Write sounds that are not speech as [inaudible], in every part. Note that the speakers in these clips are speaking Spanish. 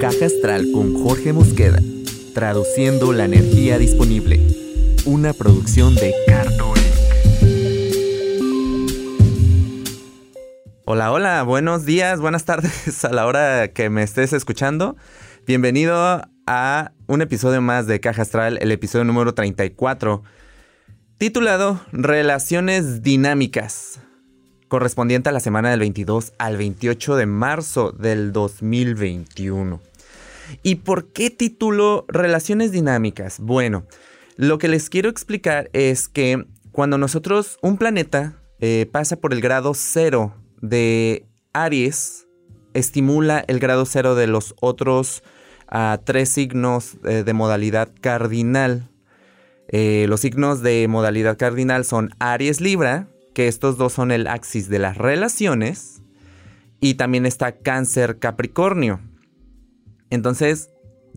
Caja Astral con Jorge Mosqueda, traduciendo la energía disponible. Una producción de Cartón. Hola, hola, buenos días, buenas tardes a la hora que me estés escuchando. Bienvenido a un episodio más de Caja Astral, el episodio número 34, titulado Relaciones Dinámicas correspondiente a la semana del 22 al 28 de marzo del 2021. ¿Y por qué título Relaciones Dinámicas? Bueno, lo que les quiero explicar es que cuando nosotros, un planeta eh, pasa por el grado cero de Aries, estimula el grado cero de los otros ah, tres signos eh, de modalidad cardinal. Eh, los signos de modalidad cardinal son Aries Libra, que estos dos son el axis de las relaciones, y también está cáncer Capricornio. Entonces,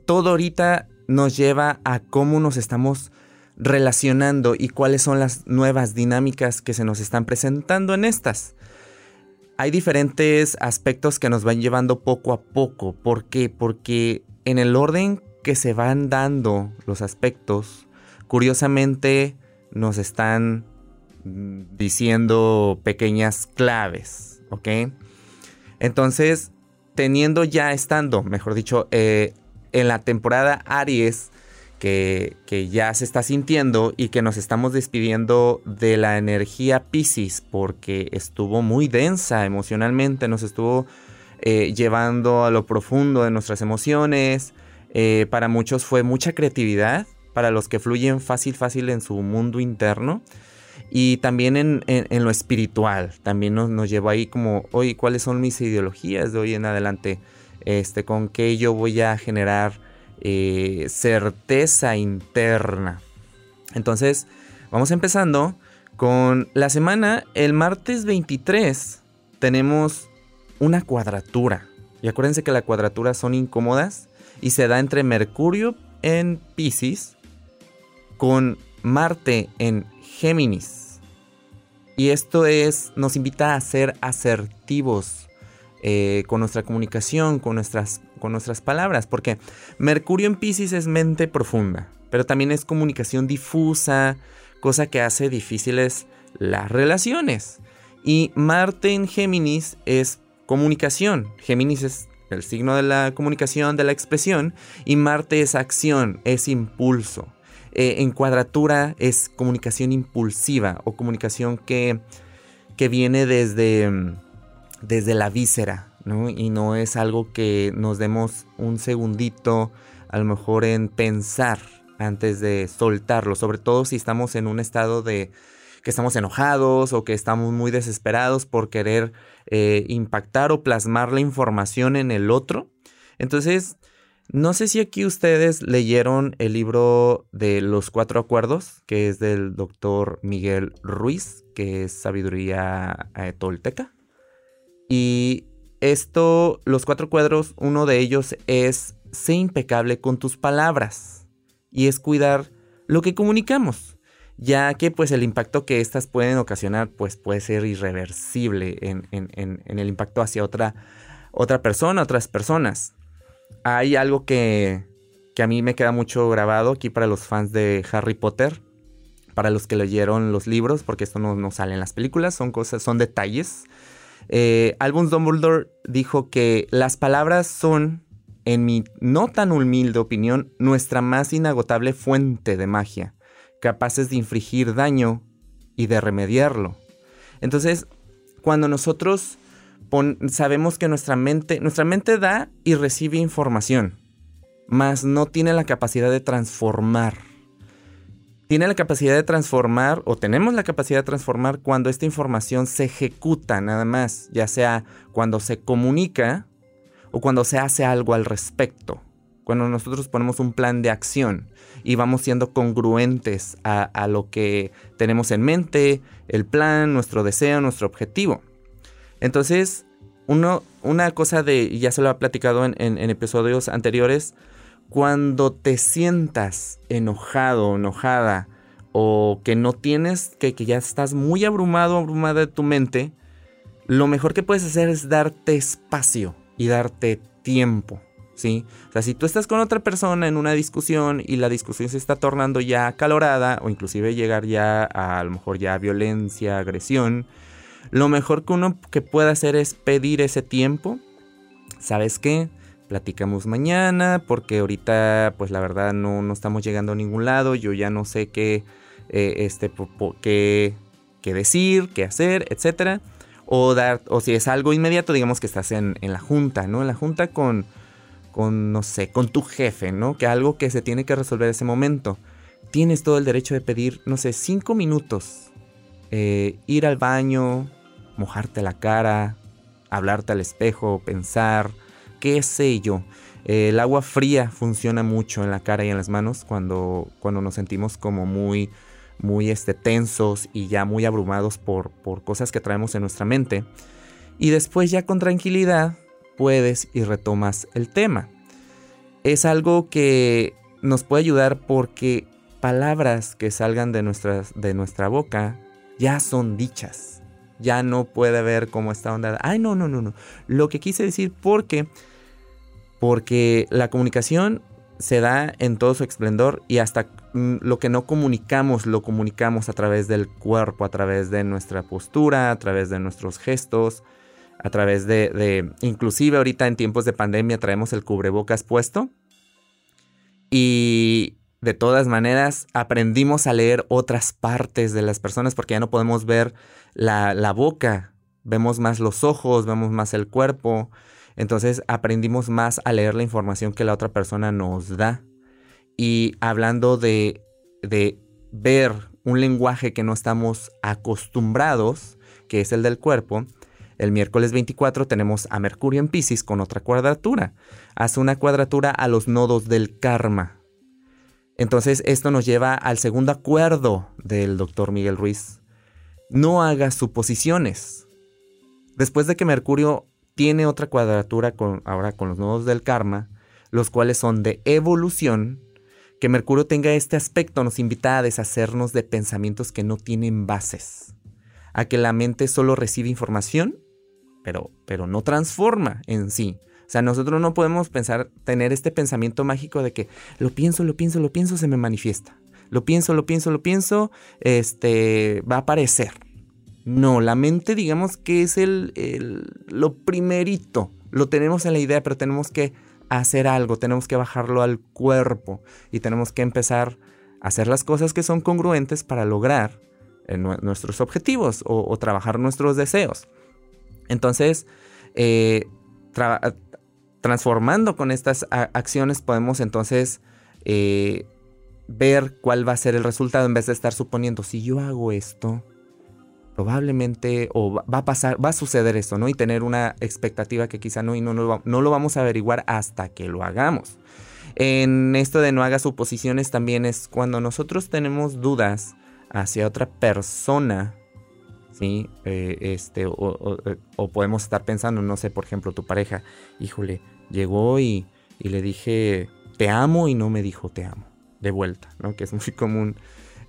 todo ahorita nos lleva a cómo nos estamos relacionando y cuáles son las nuevas dinámicas que se nos están presentando en estas. Hay diferentes aspectos que nos van llevando poco a poco. ¿Por qué? Porque en el orden que se van dando los aspectos, curiosamente nos están diciendo pequeñas claves, ¿ok? Entonces, teniendo ya estando, mejor dicho, eh, en la temporada Aries, que, ya se está sintiendo y que nos estamos despidiendo de la energía Pisces porque estuvo muy densa emocionalmente, nos estuvo eh, llevando a lo profundo de nuestras emociones. Eh, para muchos fue mucha creatividad, para los que fluyen fácil, fácil en su mundo interno. Y también en, lo espiritual, también nos, nos llevó ahí como, oye, ¿cuáles son mis ideologías de hoy en adelante? Este, ¿Con qué yo voy a generar eh, certeza interna? Entonces, vamos empezando con la semana, el martes 23 tenemos una cuadratura. Y acuérdense que las cuadraturas son incómodas y se da entre Mercurio en Pisces con Marte en Géminis. Y esto es, nos invita a ser asertivos eh, con nuestra comunicación, con nuestras, con nuestras palabras, porque Mercurio en Pisces es mente profunda, pero también es comunicación difusa, cosa que hace difíciles las relaciones. Y Marte en Géminis es comunicación. Géminis es el signo de la comunicación, de la expresión, y Marte es acción, es impulso. Eh, en cuadratura es comunicación impulsiva o comunicación que, que viene desde, mm, desde la víscera, ¿no? Y no es algo que nos demos un segundito, a lo mejor en pensar antes de soltarlo, sobre todo si estamos en un estado de que estamos enojados o que estamos muy desesperados por querer eh, impactar o plasmar la información en el otro. Entonces, no sé si aquí ustedes leyeron el libro de los cuatro acuerdos, que es del doctor Miguel Ruiz, que es sabiduría eh, tolteca. Y esto, los cuatro cuadros, uno de ellos es sé impecable con tus palabras y es cuidar lo que comunicamos, ya que pues el impacto que éstas pueden ocasionar pues puede ser irreversible en, en el impacto hacia otra, otra persona, otras personas hay algo que, a mí me queda mucho grabado aquí para los fans de Harry Potter, para los que leyeron los libros, porque esto no, sale en las películas, son cosas, son detalles. Eh, Albus Dumbledore dijo que las palabras son, en mi no tan humilde opinión, nuestra más inagotable fuente de magia, capaces de infligir daño y de remediarlo. Entonces, cuando nosotros sabemos que nuestra mente, nuestra mente da y recibe información, mas no tiene la capacidad de transformar. Tiene la capacidad de transformar o tenemos la capacidad de transformar cuando esta información se ejecuta nada más, ya sea cuando se comunica o cuando se hace algo al respecto. Cuando nosotros ponemos un plan de acción y vamos siendo congruentes a, a lo que tenemos en mente, el plan, nuestro deseo, nuestro objetivo. Entonces, uno, una cosa de, ya se lo ha platicado en, episodios anteriores, cuando te sientas enojado, enojada, o que no tienes, que, que ya estás muy abrumado, abrumada de tu mente, lo mejor que puedes hacer es darte espacio y darte tiempo. ¿sí? O sea, si tú estás con otra persona en una discusión y la discusión se está tornando ya acalorada o inclusive llegar ya a, a lo mejor ya a violencia, agresión, lo mejor que uno que puede hacer es pedir ese tiempo. ¿Sabes qué? Platicamos mañana porque ahorita pues la verdad no, no estamos llegando a ningún lado, yo ya no sé qué, eh, este, qué, qué decir, qué hacer, etcétera. O, dar, o si es algo inmediato, digamos que estás en, en la junta, ¿no? En la junta con, con, no sé, con tu jefe, ¿no? Que algo que se tiene que resolver ese momento. Tienes todo el derecho de pedir, no sé, cinco minutos. Eh, ir al baño, mojarte la cara, hablarte al espejo, pensar, qué sé yo. el agua fría funciona mucho en la cara y en las manos cuando, cuando nos sentimos como muy, muy este, tensos y ya muy abrumados por, por cosas que traemos en nuestra mente. Y después ya con tranquilidad puedes y retomas el tema. Es algo que nos puede ayudar porque palabras que salgan de, de nuestra boca ya son dichas. Ya no puede haber como esta onda. Ay, no, no, no, no. Lo que quise decir porque, porque la comunicación se da en todo su esplendor y hasta mm, lo que no comunicamos lo comunicamos a través del cuerpo, a través de nuestra postura, a través de nuestros gestos, a través de, inclusive ahorita en tiempos de pandemia traemos el cubrebocas puesto y de todas maneras aprendimos a leer otras partes de las personas porque ya no podemos ver la, la boca, vemos más los ojos, vemos más el cuerpo, entonces aprendimos más a leer la información que la otra persona nos da. Y hablando de, de ver un lenguaje que no estamos acostumbrados, que es el del cuerpo, el miércoles 24 tenemos a Mercurio en Pisces con otra cuadratura. Hace una cuadratura a los nodos del karma. Entonces esto nos lleva al segundo acuerdo del doctor Miguel Ruiz. No hagas suposiciones. Después de que Mercurio tiene otra cuadratura ahora con los nodos del karma, los cuales son de evolución, que Mercurio tenga este aspecto nos invita a deshacernos de pensamientos que no tienen bases, a que la mente solo recibe información pero, pero no transforma en sí. O sea, nosotros no podemos pensar, tener este pensamiento mágico de que lo pienso, lo pienso, lo pienso, se me manifiesta. Lo pienso, lo pienso, lo pienso, este, va a aparecer. No, la mente digamos que es el, el, lo primerito. Lo tenemos en la idea, pero tenemos que hacer algo, tenemos que bajarlo al cuerpo y tenemos que empezar a hacer las cosas que son congruentes para lograr eh, nuestros objetivos o, trabajar nuestros deseos. Entonces, eh, transformando con estas acciones podemos entonces eh, ver cuál va a ser el resultado en vez de estar suponiendo, si yo hago esto, probablemente o va a pasar, va a suceder esto, ¿no? Y tener una expectativa que quizá no y no, no, no lo vamos a averiguar hasta que lo hagamos. En esto de no haga suposiciones también es cuando nosotros tenemos dudas hacia otra persona ¿sí? Eh, este, eh, o, podemos estar pensando, no sé, por ejemplo, tu pareja, híjole, llegó y, le dije, te amo y no me dijo te amo, de vuelta, ¿no? Que es [laughs] muy común.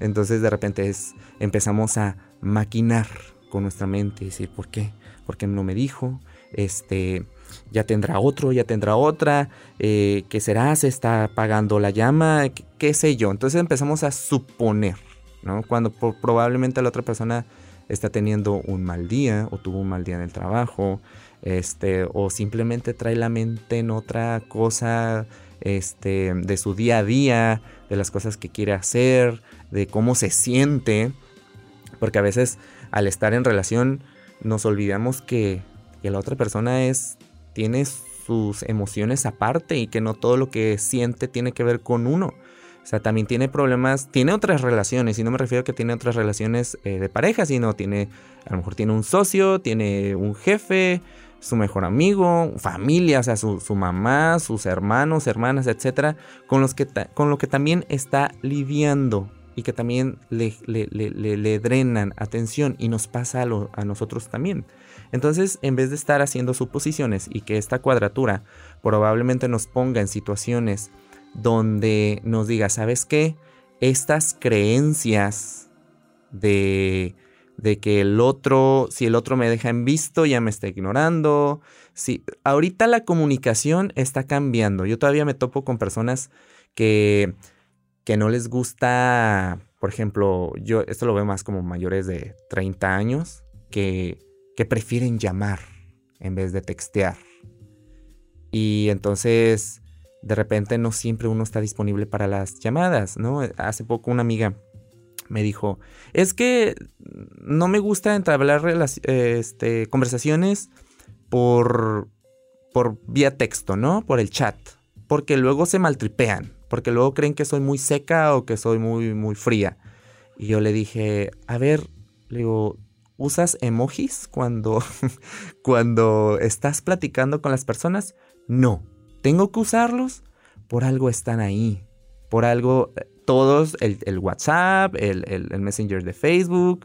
Entonces de repente es, empezamos a maquinar con nuestra mente y decir, ¿por qué? ¿Por qué no me dijo? Este, ya tendrá otro, ya tendrá otra, eh, ¿qué será? ¿Se está apagando la llama? ¿Qué, sé yo? Entonces empezamos a suponer, ¿no? Cuando probablemente la otra persona está teniendo un mal día o tuvo un mal día en el trabajo, este, o simplemente trae la mente en otra cosa este, de su día a día, de las cosas que quiere hacer, de cómo se siente, porque a veces al estar en relación nos olvidamos que, que la otra persona es, tiene sus emociones aparte y que no todo lo que siente tiene que ver con uno. O sea, también tiene problemas, tiene otras relaciones, y no me refiero a que tiene otras relaciones eh, de pareja, sino tiene, a lo mejor tiene un socio, tiene un jefe, su mejor amigo, familia, o sea, su, mamá, sus hermanos, hermanas, etcétera, con, los que con lo que también está lidiando y que también le, le, drenan atención y nos pasa a nosotros también. Entonces, en vez de estar haciendo suposiciones y que esta cuadratura probablemente nos ponga en situaciones donde nos diga, ¿sabes qué? Estas creencias de, de que el otro, si el otro me deja en visto, ya me está ignorando. Sí, ahorita la comunicación está cambiando. Yo todavía me topo con personas que, que no les gusta, por ejemplo, yo esto lo veo más como mayores de 30 años, que, que prefieren llamar en vez de textear. Y entonces, de repente no siempre uno está disponible para las llamadas, ¿no? Hace poco una amiga me dijo, es que no me gusta entablar este, conversaciones por, por vía texto, ¿no? Por el chat, porque luego se maltripean, porque luego creen que soy muy seca o que soy muy, muy fría. Y yo le dije, a ver, le digo, ¿usas emojis cuando, [laughs] cuando estás platicando con las personas? No, tengo que usarlos, por algo están ahí, por algo todos, el, WhatsApp, el, el, Messenger de Facebook,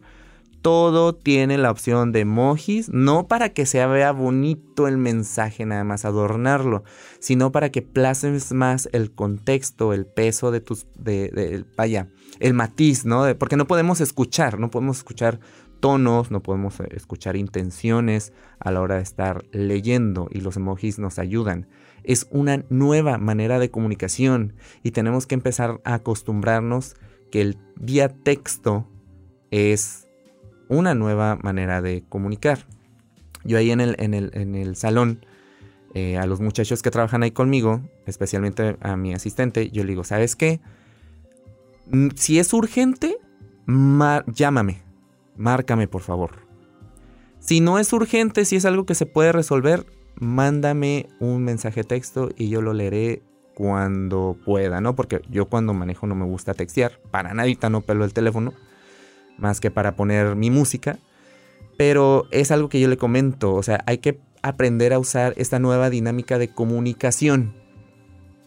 todo tiene la opción de emojis, no para que se vea bonito el mensaje, nada más adornarlo, sino para que plasmes más el contexto, el peso de tus, de, vaya, el matiz, ¿no? porque no podemos escuchar, no podemos escuchar tonos, no podemos eh, escuchar intenciones a la hora de estar leyendo y los emojis nos ayudan es una nueva manera de comunicación y tenemos que empezar a acostumbrarnos que el vía texto es una nueva manera de comunicar. Yo ahí en el, en el, salón, eh, a los muchachos que trabajan ahí conmigo, especialmente a mi asistente, yo le digo, ¿sabes qué? Mm, si es urgente, llámame, márcame por favor. Si no es urgente, si es algo que se puede resolver, mándame un mensaje texto y yo lo leeré cuando pueda, ¿no? Porque yo cuando manejo no me gusta textear, para nadita no pelo el teléfono, más que para poner mi música, pero es algo que yo le comento, o sea, hay que aprender a usar esta nueva dinámica de comunicación,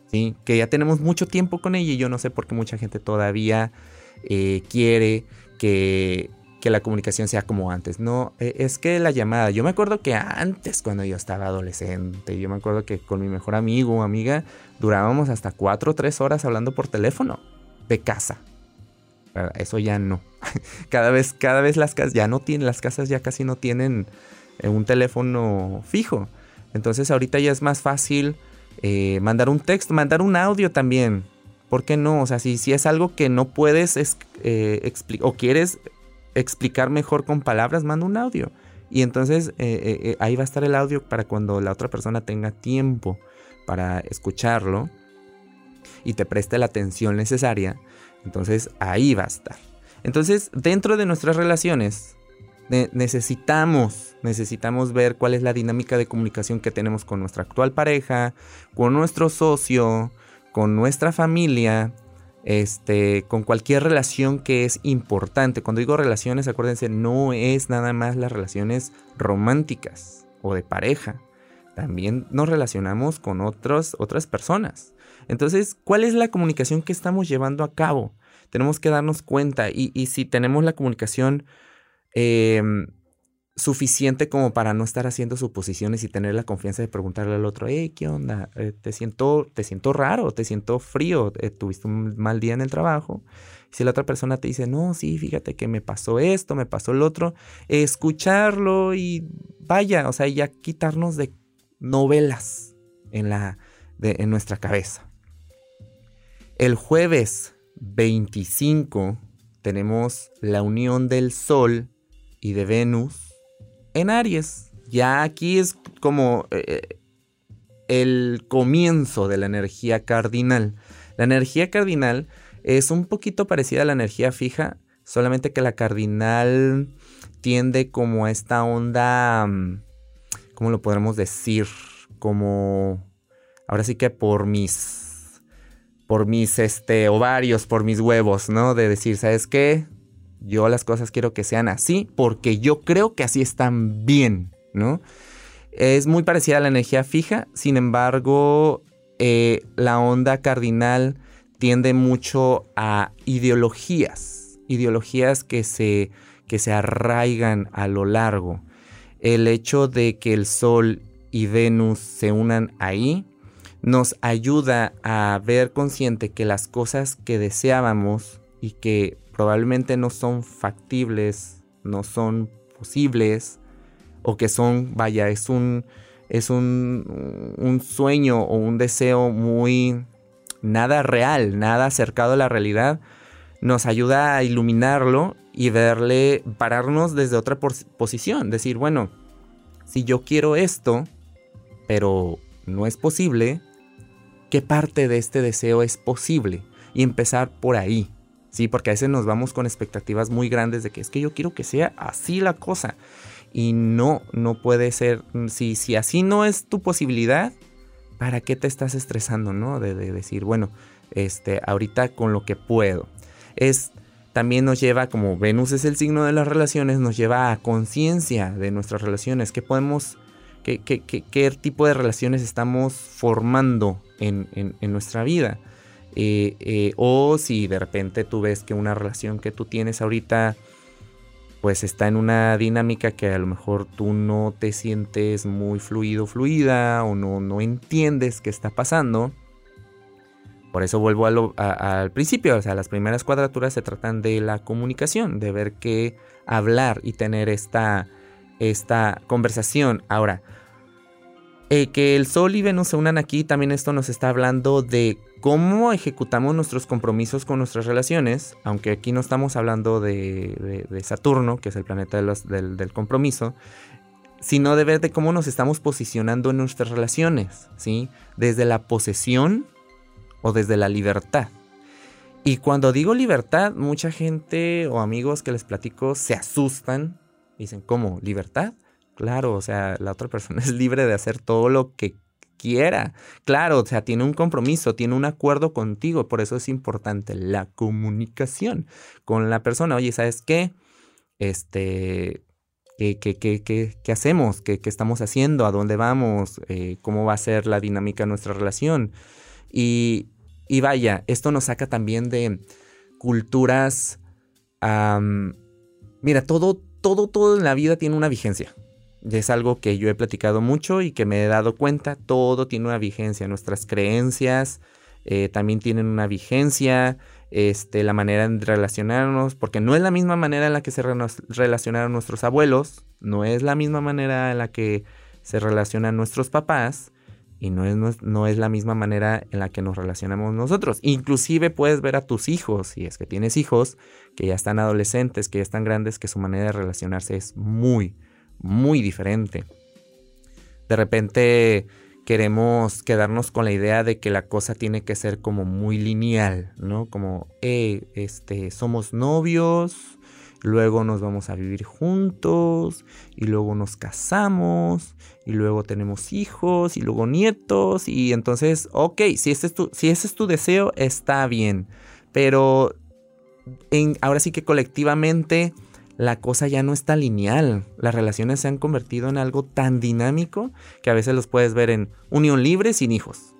¿sí? Que ya tenemos mucho tiempo con ella y yo no sé por qué mucha gente todavía eh, quiere que que la comunicación sea como antes. No, e, es que la llamada, yo me acuerdo que antes cuando yo estaba adolescente, yo me acuerdo que con mi mejor amigo o amiga durábamos hasta cuatro o tres horas hablando por teléfono de casa. Eso ya no. [laughs] Cada vez, cada vez las casas ya no tienen, las casas ya casi no tienen eh, un teléfono fijo. Entonces ahorita ya es más fácil eh, mandar un texto, mandar un audio también. ¿Por qué no? O sea, si, si es algo que no puedes eh, explicar o quieres explicar mejor con palabras, manda un audio. Y entonces eh, eh, eh, ahí va a estar el audio para cuando la otra persona tenga tiempo para escucharlo y te preste la atención necesaria. Entonces ahí va a estar. Entonces dentro de nuestras relaciones necesitamos, necesitamos ver cuál es la dinámica de comunicación que tenemos con nuestra actual pareja, con nuestro socio, con nuestra familia este, con cualquier relación que es importante. Cuando digo relaciones, acuérdense, no es nada más las relaciones románticas o de pareja. También nos relacionamos con otras personas. Entonces, ¿cuál es la comunicación que estamos llevando a cabo? Tenemos que darnos cuenta y, y si tenemos la comunicación eh, suficiente como para no estar haciendo suposiciones y tener la confianza de preguntarle al otro, hey, ¿qué onda? Eh, te, siento, te siento raro, te siento frío, eh, tuviste un mal día en el trabajo. Si la otra persona te dice, no, sí, fíjate que me pasó esto, me pasó el otro, escucharlo y vaya, o sea, ya quitarnos de novelas en, la, en nuestra cabeza. El jueves 25 tenemos la unión del Sol y de Venus en Aries. Ya aquí es como eh, el comienzo de la energía cardinal. La energía cardinal es un poquito parecida a la energía fija, solamente que la cardinal tiende como a esta onda, mm, ¿cómo lo podremos decir? Como, ahora sí que por mis, por mis este, ovarios, por mis huevos, ¿no? De decir, ¿sabes qué? Yo las cosas quiero que sean así porque yo creo que así están bien, ¿no? Es muy parecida a la energía fija, sin embargo, eh, la onda cardinal tiende mucho a ideologías, ideologías que se, que se arraigan a lo largo. El hecho de que el Sol y Venus se unan ahí nos ayuda a ver consciente que las cosas que deseábamos y que probablemente no son factibles no son posibles o que son, vaya, es un, es un, un sueño o un deseo muy nada real, nada acercado a la realidad, nos ayuda a iluminarlo y verle, pararnos desde otra posición, decir, bueno, si yo quiero esto, pero no es posible, ¿qué parte de este deseo es posible? Y empezar por ahí, ¿sí? Porque a veces nos vamos con expectativas muy grandes de que es que yo quiero que sea así la cosa. Y no, no puede ser, si, si así no es tu posibilidad, ¿para qué te estás estresando, no? De, de decir, bueno, este, ahorita con lo que puedo. Es también nos lleva, como Venus es el signo de las relaciones, nos lleva a conciencia de nuestras relaciones, qué podemos, qué, qué, tipo de relaciones estamos formando en, nuestra vida. Eh, eh, o si de repente tú ves que una relación que tú tienes ahorita pues está en una dinámica que a lo mejor tú no te sientes muy fluido, fluida o no, no entiendes qué está pasando por eso vuelvo al principio, o sea, las primeras cuadraturas se tratan de la comunicación, de ver qué hablar y tener esta, esta conversación. Ahora, eh, que el Sol y Venus se unan aquí, también esto nos está hablando de cómo ejecutamos nuestros compromisos con nuestras relaciones, aunque aquí no estamos hablando de, Saturno, que es el planeta del, del, compromiso, sino de ver de cómo nos estamos posicionando en nuestras relaciones, ¿sí? Desde la posesión o desde la libertad. Y cuando digo libertad, mucha gente o amigos que les platico se asustan. Dicen, ¿cómo? ¿Libertad? Claro, o sea, la otra persona [laughs] es libre de hacer todo lo que quiera. Claro, o sea, tiene un compromiso, tiene un acuerdo contigo. Por eso es importante la comunicación con la persona. Oye, ¿sabes qué? Este, ¿Qué, qué, qué, qué, hacemos? ¿Qué, estamos haciendo? ¿A dónde vamos? Eh, ¿Cómo va a ser la dinámica de nuestra relación? Y, y vaya, esto nos saca también de culturas... mira, todo, todo, todo en la vida tiene una vigencia. Es algo que yo he platicado mucho y que me he dado cuenta. Todo tiene una vigencia. Nuestras creencias eh, también tienen una vigencia. Este, la manera de relacionarnos, porque no es la misma manera en la que se relacionaron nuestros abuelos, no es la misma manera en la que se relacionan nuestros papás, y no es, no es la misma manera en la que nos relacionamos nosotros. Inclusive puedes ver a tus hijos, si es que tienes hijos, que ya están adolescentes, que ya están grandes, que su manera de relacionarse es muy, muy diferente. De repente queremos quedarnos con la idea de que la cosa tiene que ser como muy lineal, ¿no? Como, eh, este, somos novios, luego nos vamos a vivir juntos y luego nos casamos y luego tenemos hijos y luego nietos y entonces, ok, si ese es tu, si ese es tu deseo, está bien, pero ahora sí que colectivamente la cosa ya no está lineal. Las relaciones se han convertido en algo tan dinámico que a veces los puedes ver en unión libre sin hijos.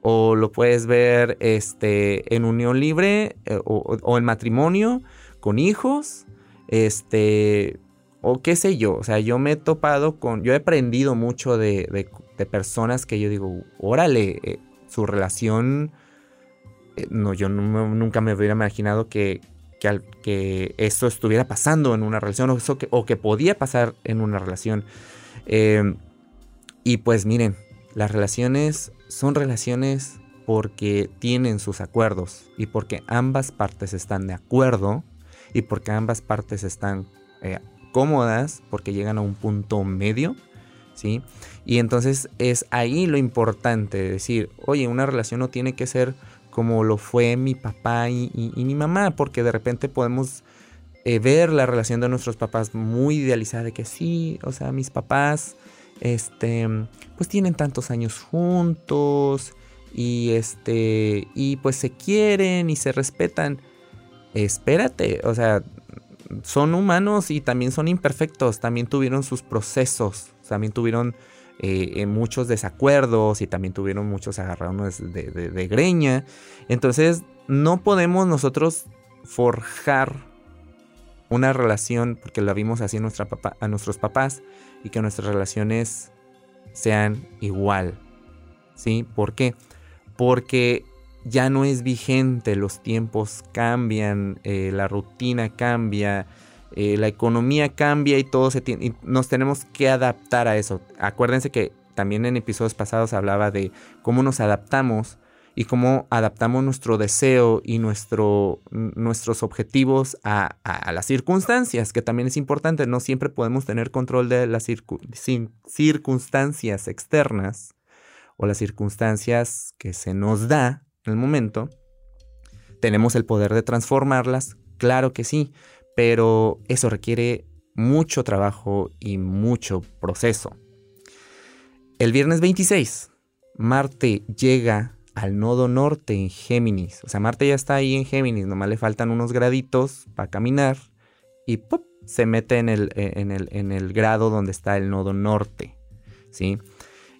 O lo puedes ver este, en unión libre eh, o, en matrimonio con hijos, este, o qué sé yo, o sea, yo me he topado con, yo he aprendido mucho de, de, personas que yo digo, órale, eh, su relación, eh, no, yo nunca me hubiera imaginado que, que, que, eso estuviera pasando en una relación o, que, podía pasar en una relación. Em, y pues miren, las relaciones son relaciones porque tienen sus acuerdos y porque ambas partes están de acuerdo y porque ambas partes están eh, cómodas, porque llegan a un punto medio, ¿sí? Y entonces es ahí lo importante, de decir, oye, una relación no tiene que ser como lo fue mi papá y, mi mamá, porque de repente podemos eh, ver la relación de nuestros papás muy idealizada, de que sí, o sea, mis papás, este, pues tienen tantos años juntos y este, y pues se quieren y se respetan. Espérate, o sea, son humanos y también son imperfectos, también tuvieron sus procesos, también tuvieron eh, muchos desacuerdos y también tuvieron muchos agarrados de, de, greña. Entonces, no podemos nosotros forjar una relación, porque la vimos así a nuestros papás, y que nuestras relaciones sean igual. ¿Sí? ¿Por qué? Porque ya no es vigente, los tiempos cambian, eh, la rutina cambia eh, la economía cambia y todo se tiene, y nos tenemos que adaptar a eso. Acuérdense que también en episodios pasados hablaba de cómo nos adaptamos y cómo adaptamos nuestro deseo y nuestro, nuestros objetivos a, las circunstancias, que también es importante. No siempre podemos tener control de las circunstancias externas o las circunstancias que se nos da en el momento. ¿Tenemos el poder de transformarlas? Claro que sí, pero eso requiere mucho trabajo y mucho proceso. El viernes 26, Marte llega al nodo norte en Géminis. O sea, Marte ya está ahí en Géminis, nomás le faltan unos graditos para caminar y ¡pop! se mete en el, en, el, en el, grado donde está el nodo norte. ¿sí?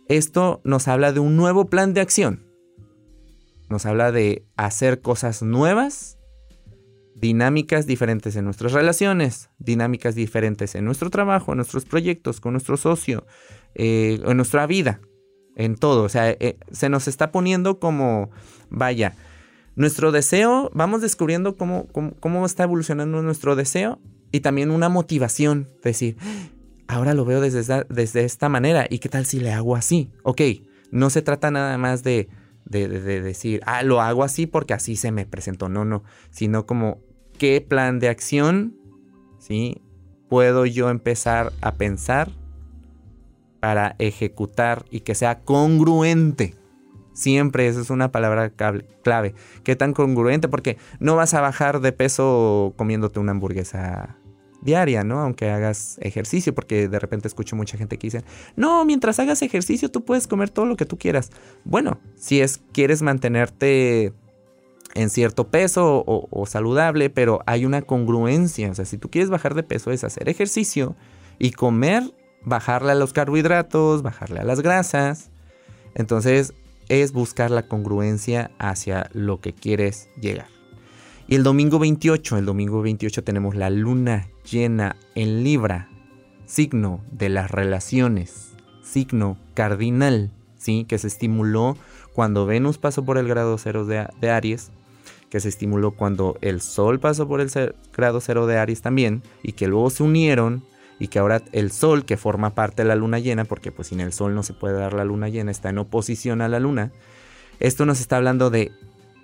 Esto nos habla de un nuevo plan de acción. Nos habla de hacer cosas nuevas, dinámicas diferentes en nuestras relaciones, dinámicas diferentes en nuestro trabajo, en nuestros proyectos, con nuestro socio, eh, en nuestra vida en todo. O sea, eh, se nos está poniendo como, vaya, nuestro deseo, vamos descubriendo cómo, cómo, está evolucionando nuestro deseo y también una motivación, decir, ahora lo veo desde desde esta manera y qué tal si le hago así. Ok, no se trata nada más de, de decir, ah, lo hago así porque así se me presentó, no, no, sino como qué plan de acción, ¿sí? Puedo yo empezar a pensar para ejecutar y que sea congruente. Siempre esa es una palabra clave. ¿Qué tan congruente? Porque no vas a bajar de peso comiéndote una hamburguesa diaria, ¿no? Aunque hagas ejercicio, porque de repente escucho mucha gente que dice, no, mientras hagas ejercicio tú puedes comer todo lo que tú quieras. Bueno, si es quieres mantenerte en cierto peso o, saludable, pero hay una congruencia. O sea, si tú quieres bajar de peso es hacer ejercicio y comer bajarle a los carbohidratos, bajarle a las grasas. Entonces es buscar la congruencia hacia lo que quieres llegar. Y el domingo 28, el domingo 28 tenemos la luna llena en Libra, signo de las relaciones, signo cardinal, ¿sí? que se estimuló cuando Venus pasó por el grado cero de, de Aries, que se estimuló cuando el Sol pasó por el grado cero de Aries también, y que luego se unieron y que ahora el Sol, que forma parte de la luna llena, porque pues sin el Sol no se puede dar la luna llena, está en oposición a la luna, esto nos está hablando de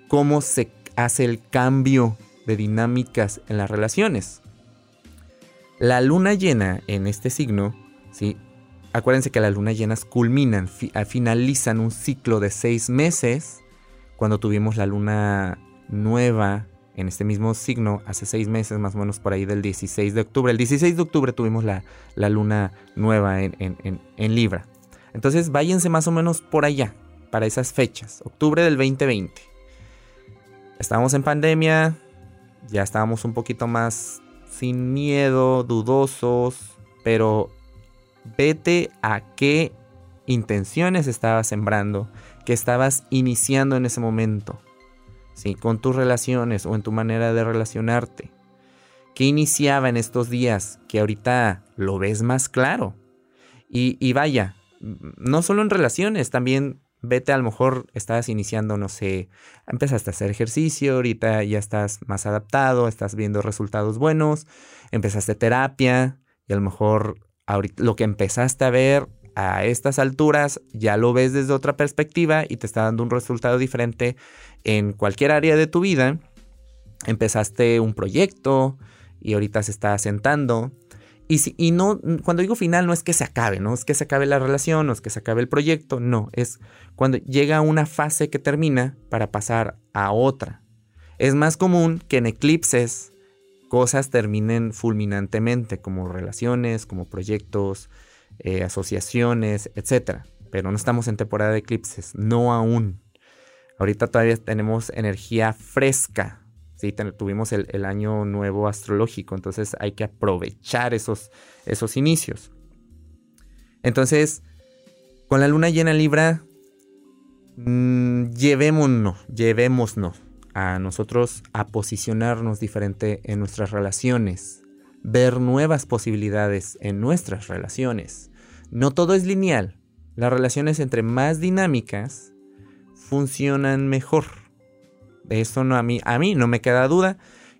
cómo se hace el cambio de dinámicas en las relaciones. La luna llena en este signo, ¿sí? acuérdense que las lunas llenas culminan, finalizan un ciclo de seis meses, cuando tuvimos la luna nueva en este mismo signo hace seis meses, más o menos por ahí del 16 de octubre. El 16 de octubre tuvimos la, luna nueva en, en, Libra. Entonces váyanse más o menos por allá, para esas fechas, octubre del 2020. Estábamos en pandemia, ya estábamos un poquito más sin miedo, dudosos, pero vete a qué intenciones estabas sembrando, que estabas iniciando en ese momento con tus relaciones o en tu manera de relacionarte. ¿Qué iniciaba en estos días que ahorita lo ves más claro? Y, vaya, no solo en relaciones, también vete a lo mejor estabas iniciando, no sé, empezaste a hacer ejercicio, ahorita ya estás más adaptado, estás viendo resultados buenos, empezaste terapia y a lo mejor ahorita, lo que empezaste a ver a estas alturas ya lo ves desde otra perspectiva y te está dando un resultado diferente en cualquier área de tu vida. Empezaste un proyecto y ahorita se está asentando. Y, si, y no, cuando digo final no es que se acabe, no es que se acabe la relación, no es que se acabe el proyecto, no, es cuando llega una fase que termina para pasar a otra. Es más común que en eclipses cosas terminen fulminantemente, como relaciones, como proyectos, eh, asociaciones, etc. Pero no estamos en temporada de eclipses, no aún. Ahorita todavía tenemos energía fresca. ¿sí? tuvimos el, año nuevo astrológico, entonces hay que aprovechar esos, esos inicios. Entonces, con la luna llena Libra, mmm, llevémonos, llevémonos a nosotros a posicionarnos diferente en nuestras relaciones, ver nuevas posibilidades en nuestras relaciones. No todo es lineal. Las relaciones entre más dinámicas funcionan mejor. De eso no a mí, a mí no me queda duda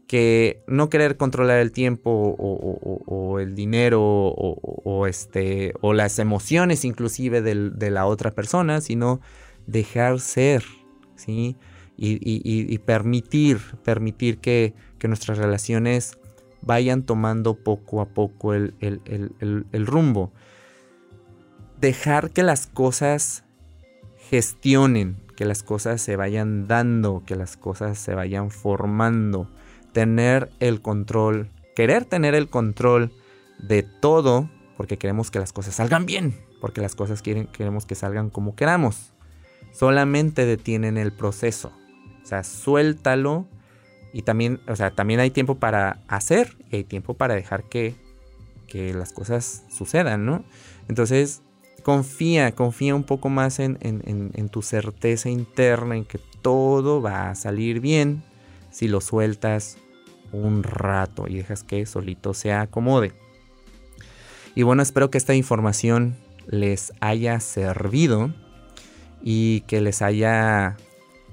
que no querer controlar el tiempo o, el dinero o, este, o las emociones inclusive de la otra persona, sino dejar ser, ¿sí? Y, permitir, permitir que, nuestras relaciones vayan tomando poco a poco el, el rumbo. Dejar que las cosas gestionen, que las cosas se vayan dando, que las cosas se vayan formando tener el control, querer tener el control de todo, porque queremos que las cosas salgan bien, porque las cosas quieren, queremos que salgan como queramos. Solamente detienen el proceso. O sea, suéltalo y también, o sea, también hay tiempo para hacer y hay tiempo para dejar que, que las cosas sucedan, ¿no? Entonces, confía, confía un poco más en, tu certeza interna, en que todo va a salir bien si lo sueltas un rato y dejas que solito se acomode. Y bueno, espero que esta información les haya servido y que les haya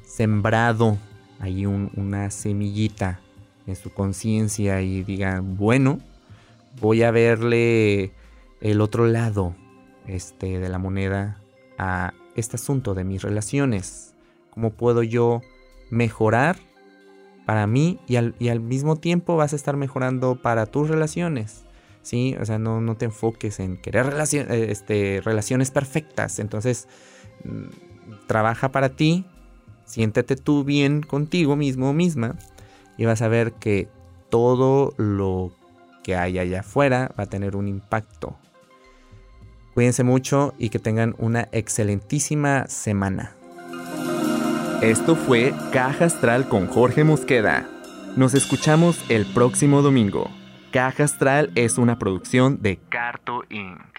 sembrado ahí una semillita en su conciencia y digan, bueno, voy a verle el otro lado este, de la moneda a este asunto de mis relaciones. ¿Cómo puedo yo mejorar para mí y al, mismo tiempo vas a estar mejorando para tus relaciones. ¿sí? O sea, no, no te enfoques en querer eh, este, relaciones perfectas. Entonces, mm, trabaja para ti, siéntete tú bien contigo mismo o misma y vas a ver que todo lo que hay allá afuera va a tener un impacto. Cuídense mucho y que tengan una excelentísima semana. Esto fue Caja Astral con Jorge Mosqueda. Nos escuchamos el próximo domingo. Caja Astral es una producción de Carto Inc.